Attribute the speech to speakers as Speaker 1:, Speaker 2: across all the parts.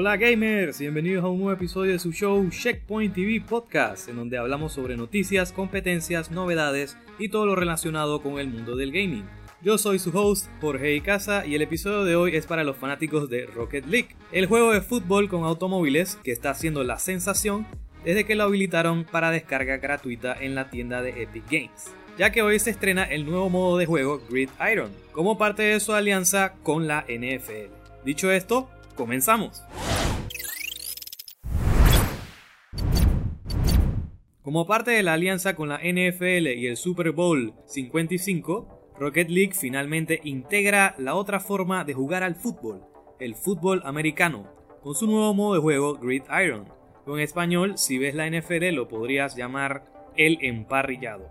Speaker 1: Hola gamers, bienvenidos a un nuevo episodio de su show Checkpoint TV Podcast, en donde hablamos sobre noticias, competencias, novedades y todo lo relacionado con el mundo del gaming. Yo soy su host, Jorge Icaza, y el episodio de hoy es para los fanáticos de Rocket League, el juego de fútbol con automóviles que está haciendo la sensación desde que lo habilitaron para descarga gratuita en la tienda de Epic Games, ya que hoy se estrena el nuevo modo de juego Grid Iron, como parte de su alianza con la NFL. Dicho esto, comenzamos. Como parte de la alianza con la NFL y el Super Bowl 55, Rocket League finalmente integra la otra forma de jugar al fútbol, el fútbol americano, con su nuevo modo de juego Grid Iron. en español, si ves la NFL lo podrías llamar el emparrillado.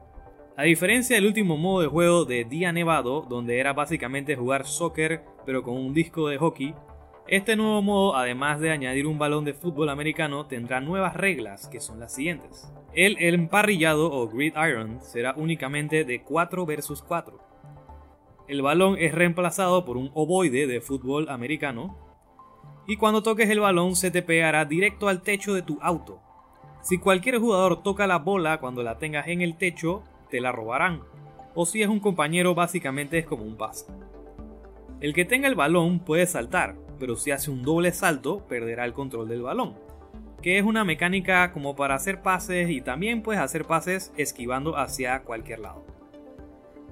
Speaker 1: A diferencia del último modo de juego de Día Nevado, donde era básicamente jugar soccer pero con un disco de hockey, este nuevo modo, además de añadir un balón de fútbol americano, tendrá nuevas reglas que son las siguientes. El emparrillado o Grid Iron será únicamente de 4 vs 4 el balón es reemplazado por un ovoide de fútbol americano y cuando toques el balón se te pegará directo al techo de tu auto. Si cualquier jugador toca la bola cuando la tengas en el techo, te la robarán. O si es un compañero básicamente es como un pase. El que tenga el balón puede saltar, pero si hace un doble salto perderá el control del balón. Que es una mecánica como para hacer pases y también puedes hacer pases esquivando hacia cualquier lado.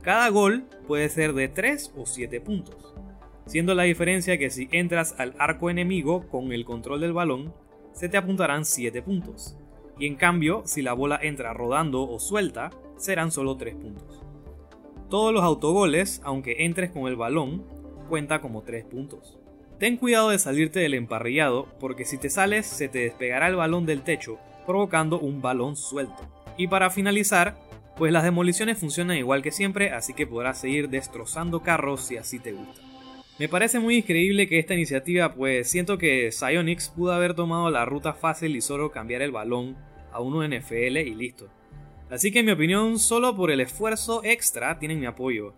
Speaker 1: Cada gol puede ser de 3 o 7 puntos, siendo la diferencia que si entras al arco enemigo con el control del balón, se te apuntarán 7 puntos, y en cambio, si la bola entra rodando o suelta, serán solo 3 puntos. Todos los autogoles, aunque entres con el balón, cuenta como 3 puntos. Ten cuidado de salirte del emparrillado, porque si te sales se te despegará el balón del techo, provocando un balón suelto. Y para finalizar, pues las demoliciones funcionan igual que siempre, así que podrás seguir destrozando carros si así te gusta. Me parece muy increíble que esta iniciativa, pues siento que Psyonix pudo haber tomado la ruta fácil y solo cambiar el balón a uno NFL y listo. Así que en mi opinión, solo por el esfuerzo extra tienen mi apoyo.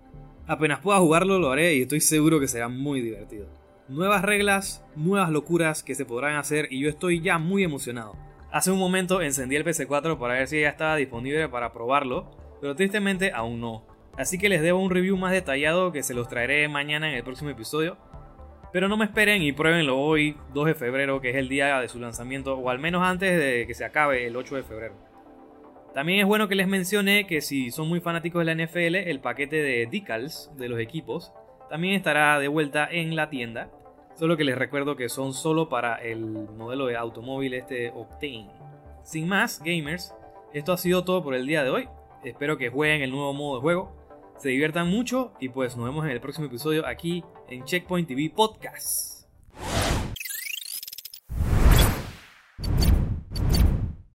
Speaker 1: Apenas pueda jugarlo lo haré y estoy seguro que será muy divertido. Nuevas reglas, nuevas locuras que se podrán hacer y yo estoy ya muy emocionado. Hace un momento encendí el PC4 para ver si ya estaba disponible para probarlo, pero tristemente aún no. Así que les debo un review más detallado que se los traeré mañana en el próximo episodio. Pero no me esperen y pruébenlo hoy, 2 de febrero, que es el día de su lanzamiento, o al menos antes de que se acabe el 8 de febrero. También es bueno que les mencione que si son muy fanáticos de la NFL, el paquete de decals de los equipos también estará de vuelta en la tienda Solo que les recuerdo que son solo para el modelo de automóvil este Octane. Sin más, gamers, esto ha sido todo por el día de hoy. Espero que jueguen el nuevo modo de juego, se diviertan mucho y pues nos vemos en el próximo episodio aquí en Checkpoint TV Podcast.